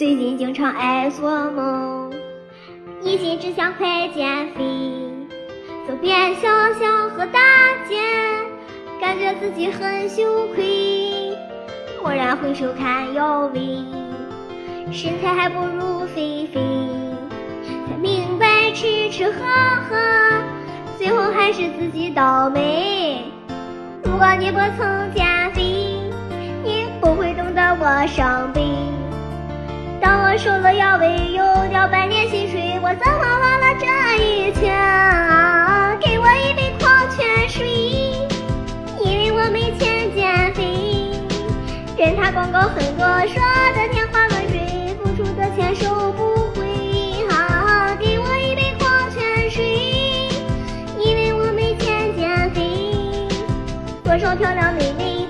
最近经常爱做梦，一心只想快减肥，走遍小巷和大街，感觉自己很羞愧。蓦然回首看腰围，身材还不如菲菲，才明白吃吃喝喝，最后还是自己倒霉。如果你不曾减肥，你不会懂得我伤悲。瘦了腰围，又掉半年薪水，我怎么忘了这一天？给我一杯矿泉水，因为我没钱减肥。跟他广告很多，说的天花乱坠，付出的钱收不回。啊，给我一杯矿泉水，因为我没钱减肥。多少漂亮美妹？